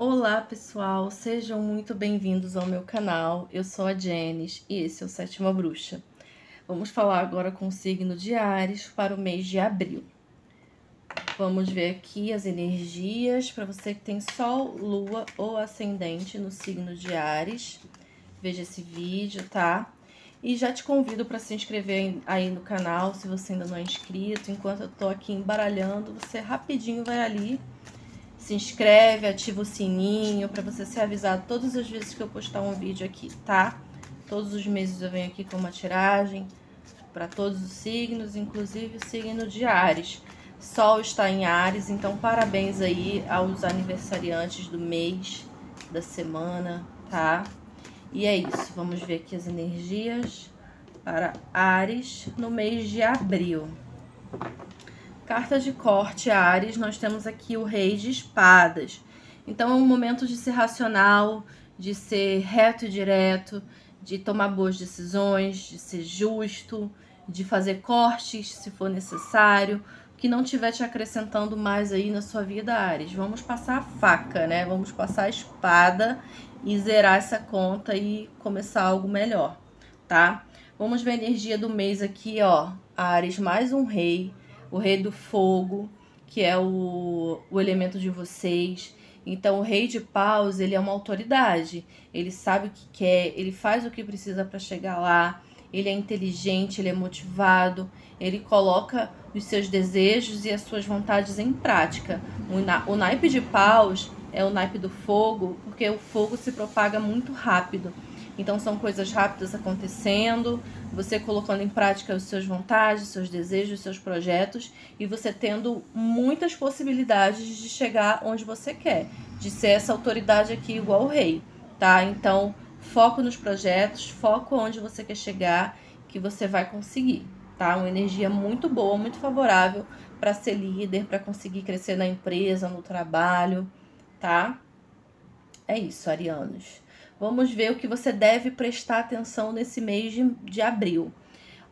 Olá pessoal, sejam muito bem-vindos ao meu canal. Eu sou a Jenis e esse é o Sétima Bruxa. Vamos falar agora com o signo de Ares para o mês de abril. Vamos ver aqui as energias para você que tem Sol, Lua ou Ascendente no signo de Ares. Veja esse vídeo, tá? E já te convido para se inscrever aí no canal, se você ainda não é inscrito. Enquanto eu tô aqui embaralhando, você rapidinho vai ali se inscreve, ativa o sininho para você ser avisado todas as vezes que eu postar um vídeo aqui, tá? Todos os meses eu venho aqui com uma tiragem para todos os signos, inclusive o signo de Ares. Sol está em Ares, então parabéns aí aos aniversariantes do mês, da semana, tá? E é isso, vamos ver aqui as energias para Ares no mês de abril. Carta de corte, Ares, nós temos aqui o Rei de Espadas. Então é um momento de ser racional, de ser reto e direto, de tomar boas decisões, de ser justo, de fazer cortes se for necessário, que não estiver te acrescentando mais aí na sua vida, Ares. Vamos passar a faca, né? Vamos passar a espada e zerar essa conta e começar algo melhor, tá? Vamos ver a energia do mês aqui, ó. Ares, mais um rei o rei do fogo, que é o, o elemento de vocês. Então, o rei de paus, ele é uma autoridade. Ele sabe o que quer, ele faz o que precisa para chegar lá. Ele é inteligente, ele é motivado, ele coloca os seus desejos e as suas vontades em prática. O, na, o naipe de paus é o naipe do fogo, porque o fogo se propaga muito rápido. Então são coisas rápidas acontecendo, você colocando em prática as suas vontades, seus desejos, seus projetos e você tendo muitas possibilidades de chegar onde você quer, de ser essa autoridade aqui igual o rei, tá? Então, foco nos projetos, foco onde você quer chegar, que você vai conseguir, tá? Uma energia muito boa, muito favorável para ser líder, para conseguir crescer na empresa, no trabalho, tá? É isso, arianos. Vamos ver o que você deve prestar atenção nesse mês de, de abril.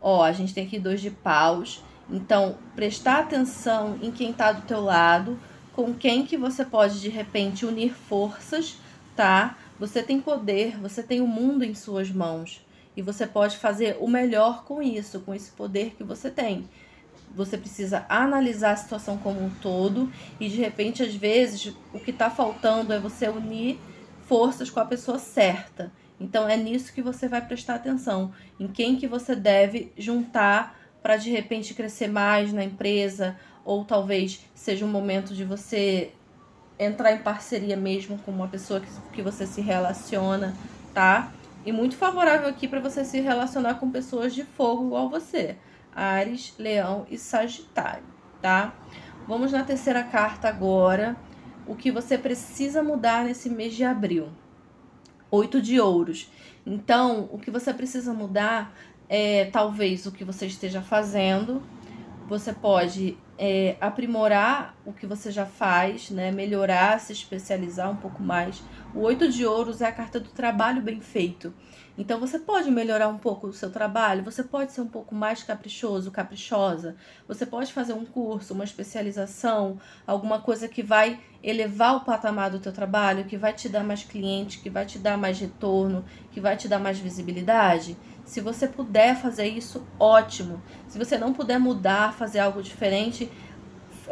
Ó, a gente tem aqui dois de paus. Então, prestar atenção em quem tá do teu lado, com quem que você pode, de repente, unir forças, tá? Você tem poder, você tem o mundo em suas mãos. E você pode fazer o melhor com isso, com esse poder que você tem. Você precisa analisar a situação como um todo e de repente, às vezes, o que está faltando é você unir forças com a pessoa certa. Então é nisso que você vai prestar atenção, em quem que você deve juntar para de repente crescer mais na empresa, ou talvez seja um momento de você entrar em parceria mesmo com uma pessoa que, que você se relaciona, tá? E muito favorável aqui para você se relacionar com pessoas de fogo igual você, Ares, Leão e Sagitário, tá? Vamos na terceira carta agora o que você precisa mudar nesse mês de abril. Oito de ouros. Então, o que você precisa mudar é talvez o que você esteja fazendo. Você pode é, aprimorar o que você já faz, né? Melhorar, se especializar um pouco mais. O oito de ouros é a carta do trabalho bem feito. Então você pode melhorar um pouco o seu trabalho, você pode ser um pouco mais caprichoso, caprichosa, você pode fazer um curso, uma especialização, alguma coisa que vai elevar o patamar do teu trabalho, que vai te dar mais cliente, que vai te dar mais retorno, que vai te dar mais visibilidade. Se você puder fazer isso, ótimo. Se você não puder mudar, fazer algo diferente,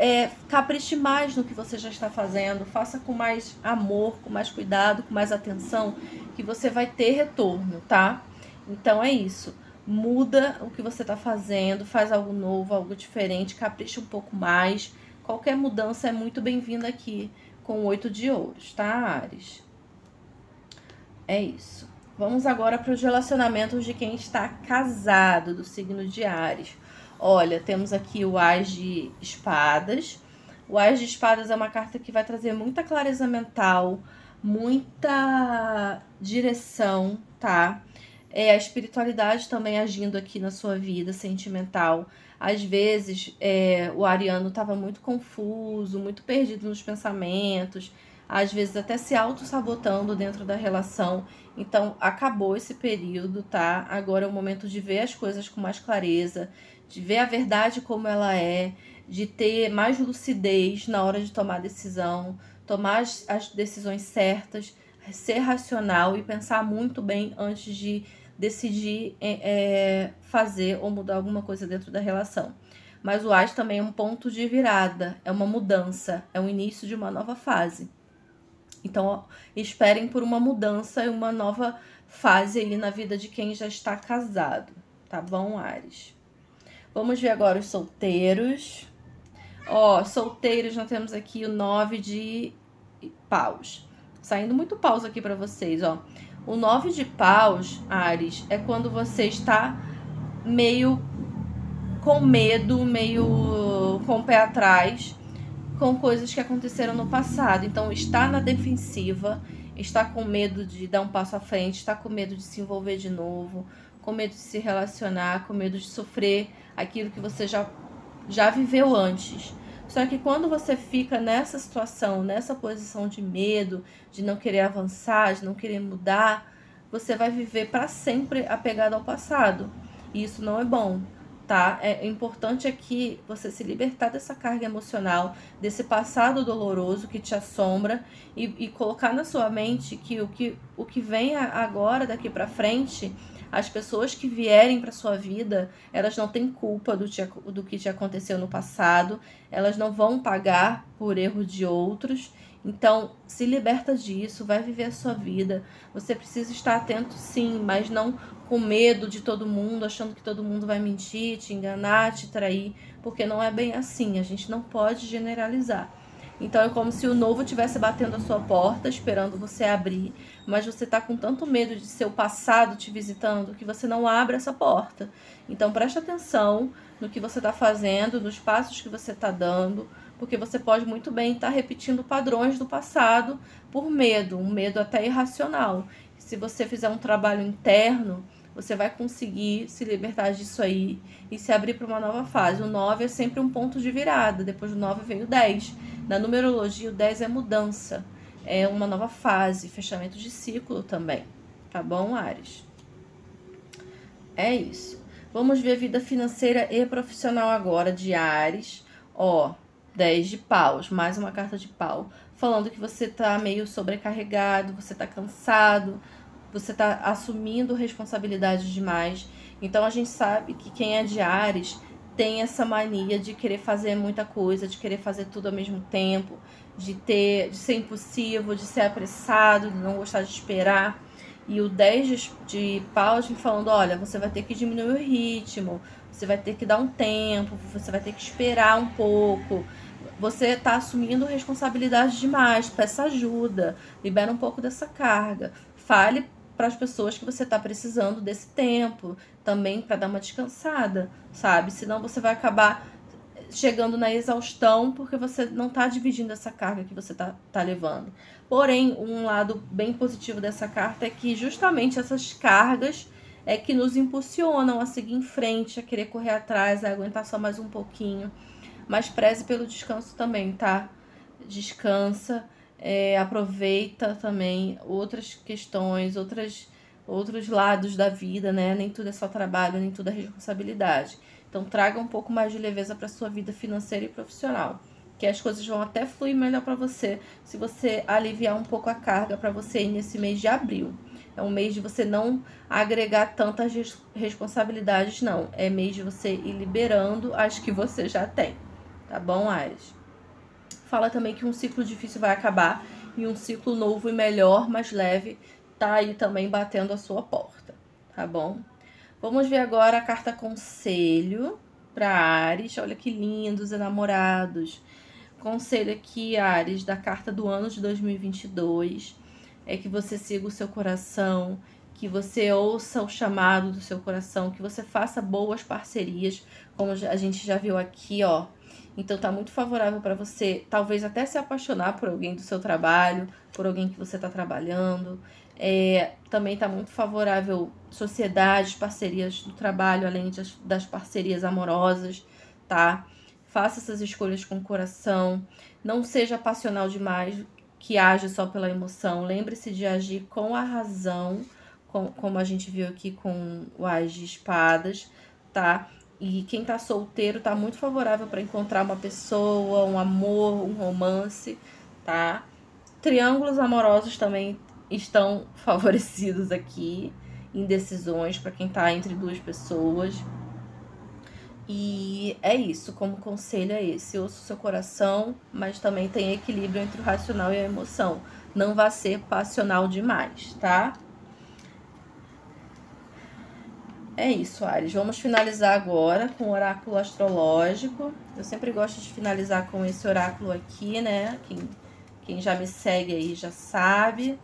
é, capriche mais no que você já está fazendo, faça com mais amor, com mais cuidado, com mais atenção, que você vai ter retorno, tá? Então é isso. Muda o que você está fazendo, faz algo novo, algo diferente, capricha um pouco mais. Qualquer mudança é muito bem-vinda aqui com oito de ouros, tá, Ares? É isso. Vamos agora para os relacionamentos de quem está casado, do signo de Ares. Olha, temos aqui o As de Espadas. O As de Espadas é uma carta que vai trazer muita clareza mental, muita direção, tá? É a espiritualidade também agindo aqui na sua vida sentimental. Às vezes, é, o ariano estava muito confuso, muito perdido nos pensamentos, às vezes até se auto-sabotando dentro da relação. Então, acabou esse período, tá? Agora é o momento de ver as coisas com mais clareza, de ver a verdade como ela é, de ter mais lucidez na hora de tomar decisão tomar as, as decisões certas, ser racional e pensar muito bem antes de decidir é, é, fazer ou mudar alguma coisa dentro da relação. Mas o AS também é um ponto de virada, é uma mudança, é o início de uma nova fase. Então, esperem por uma mudança e uma nova fase aí na vida de quem já está casado, tá bom, Ares? Vamos ver agora os solteiros. Ó, solteiros, nós temos aqui o nove de paus. Saindo muito paus aqui para vocês, ó. O nove de paus, Ares, é quando você está meio com medo, meio com o pé atrás, com coisas que aconteceram no passado. Então, está na defensiva, está com medo de dar um passo à frente, está com medo de se envolver de novo, com medo de se relacionar, com medo de sofrer aquilo que você já, já viveu antes. Só que quando você fica nessa situação, nessa posição de medo, de não querer avançar, de não querer mudar, você vai viver para sempre apegado ao passado. E isso não é bom, tá? É importante aqui você se libertar dessa carga emocional, desse passado doloroso que te assombra e, e colocar na sua mente que o que, o que vem agora, daqui para frente, as pessoas que vierem para sua vida, elas não têm culpa do, te, do que te aconteceu no passado, elas não vão pagar por erro de outros. Então, se liberta disso, vai viver a sua vida. Você precisa estar atento, sim, mas não com medo de todo mundo, achando que todo mundo vai mentir, te enganar, te trair, porque não é bem assim. A gente não pode generalizar. Então é como se o novo estivesse batendo a sua porta, esperando você abrir, mas você está com tanto medo de seu passado te visitando que você não abre essa porta. Então preste atenção no que você está fazendo, nos passos que você está dando, porque você pode muito bem estar repetindo padrões do passado por medo, um medo até irracional. Se você fizer um trabalho interno, você vai conseguir se libertar disso aí e se abrir para uma nova fase. O 9 é sempre um ponto de virada, depois do 9 vem o 10. Na numerologia, o 10 é mudança, é uma nova fase, fechamento de ciclo também. Tá bom, Ares? É isso. Vamos ver a vida financeira e profissional agora de Ares. Ó, 10 de paus, mais uma carta de pau, falando que você tá meio sobrecarregado, você tá cansado, você está assumindo responsabilidade demais. Então a gente sabe que quem é de Ares tem essa mania de querer fazer muita coisa, de querer fazer tudo ao mesmo tempo, de ter, de ser impulsivo, de ser apressado, de não gostar de esperar. E o 10 de, paus vem falando, olha, você vai ter que diminuir o ritmo, você vai ter que dar um tempo, você vai ter que esperar um pouco. Você está assumindo responsabilidade demais, peça ajuda, libera um pouco dessa carga. Fale para as pessoas que você está precisando desse tempo, também para dar uma descansada, sabe? Senão você vai acabar chegando na exaustão porque você não está dividindo essa carga que você está tá levando. Porém, um lado bem positivo dessa carta é que justamente essas cargas é que nos impulsionam a seguir em frente, a querer correr atrás, a aguentar só mais um pouquinho. Mas preze pelo descanso também, tá? Descansa é, aproveita também outras questões, outras, outros lados da vida, né? Nem tudo é só trabalho, nem tudo é responsabilidade. Então traga um pouco mais de leveza para sua vida financeira e profissional, que as coisas vão até fluir melhor para você se você aliviar um pouco a carga para você nesse mês de abril. É um mês de você não agregar tantas responsabilidades, não. É mês de você ir liberando as que você já tem. Tá bom, Ares? fala também que um ciclo difícil vai acabar e um ciclo novo e melhor, mais leve, tá aí também batendo a sua porta, tá bom? Vamos ver agora a carta conselho para Ares. Olha que lindos enamorados. Conselho aqui, Ares, da carta do ano de 2022 é que você siga o seu coração, que você ouça o chamado do seu coração, que você faça boas parcerias, como a gente já viu aqui, ó. Então tá muito favorável para você, talvez até se apaixonar por alguém do seu trabalho, por alguém que você está trabalhando. É, também tá muito favorável sociedades, parcerias do trabalho, além das, das parcerias amorosas, tá? Faça essas escolhas com o coração. Não seja passional demais, que age só pela emoção. Lembre-se de agir com a razão, com, como a gente viu aqui com o Ás de Espadas, tá? E quem tá solteiro tá muito favorável para encontrar uma pessoa, um amor, um romance, tá? Triângulos amorosos também estão favorecidos aqui. Indecisões para quem tá entre duas pessoas. E é isso, como conselho é esse. Ouça o seu coração, mas também tem equilíbrio entre o racional e a emoção. Não vá ser passional demais, tá? É isso, Ares. Vamos finalizar agora com o oráculo astrológico. Eu sempre gosto de finalizar com esse oráculo aqui, né? Quem, quem já me segue aí já sabe.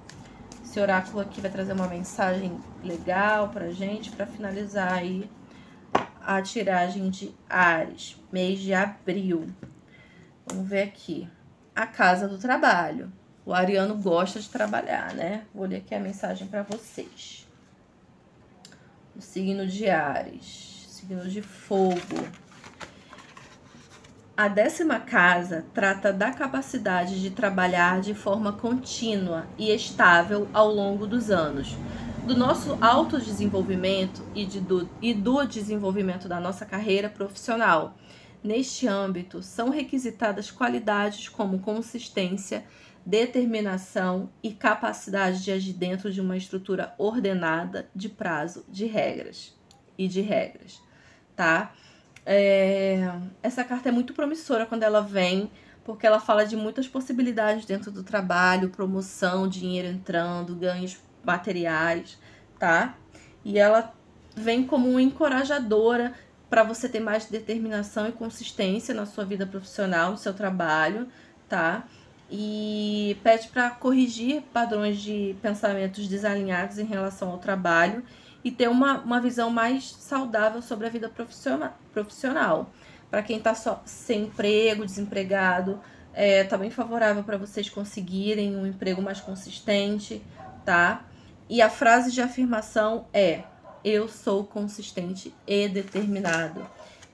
Esse oráculo aqui vai trazer uma mensagem legal pra gente, para finalizar aí a tiragem de Ares, mês de abril. Vamos ver aqui. A casa do trabalho. O ariano gosta de trabalhar, né? Vou ler aqui a mensagem para vocês o signo de Ares, signo de fogo. A décima casa trata da capacidade de trabalhar de forma contínua e estável ao longo dos anos, do nosso autodesenvolvimento e, de, do, e do desenvolvimento da nossa carreira profissional. Neste âmbito, são requisitadas qualidades como consistência, determinação e capacidade de agir dentro de uma estrutura ordenada de prazo, de regras e de regras, tá? É... Essa carta é muito promissora quando ela vem, porque ela fala de muitas possibilidades dentro do trabalho, promoção, dinheiro entrando, ganhos materiais, tá? E ela vem como uma encorajadora para você ter mais determinação e consistência na sua vida profissional, no seu trabalho, tá? e pede para corrigir padrões de pensamentos desalinhados em relação ao trabalho e ter uma, uma visão mais saudável sobre a vida profissional. Para quem está sem emprego, desempregado, é, tá bem favorável para vocês conseguirem um emprego mais consistente, tá? E a frase de afirmação é: Eu sou consistente e determinado.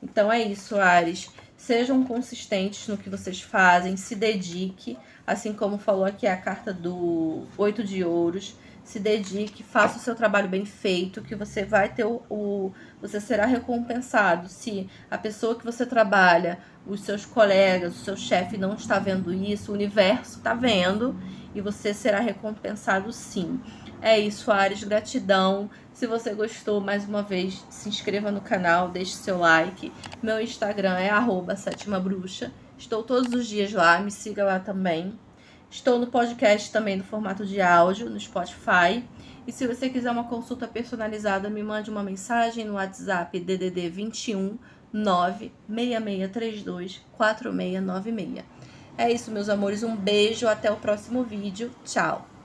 Então é isso, Ares. Sejam consistentes no que vocês fazem, se dedique, assim como falou aqui a carta do oito de ouros, se dedique, faça o seu trabalho bem feito, que você vai ter o, o você será recompensado. Se a pessoa que você trabalha, os seus colegas, o seu chefe não está vendo isso, o universo está vendo e você será recompensado sim. É isso, Ares, gratidão. Se você gostou, mais uma vez, se inscreva no canal, deixe seu like. Meu Instagram é arroba sétima bruxa. Estou todos os dias lá, me siga lá também. Estou no podcast também no formato de áudio, no Spotify. E se você quiser uma consulta personalizada, me mande uma mensagem no WhatsApp DDD 21 96632 4696. É isso, meus amores. Um beijo, até o próximo vídeo. Tchau!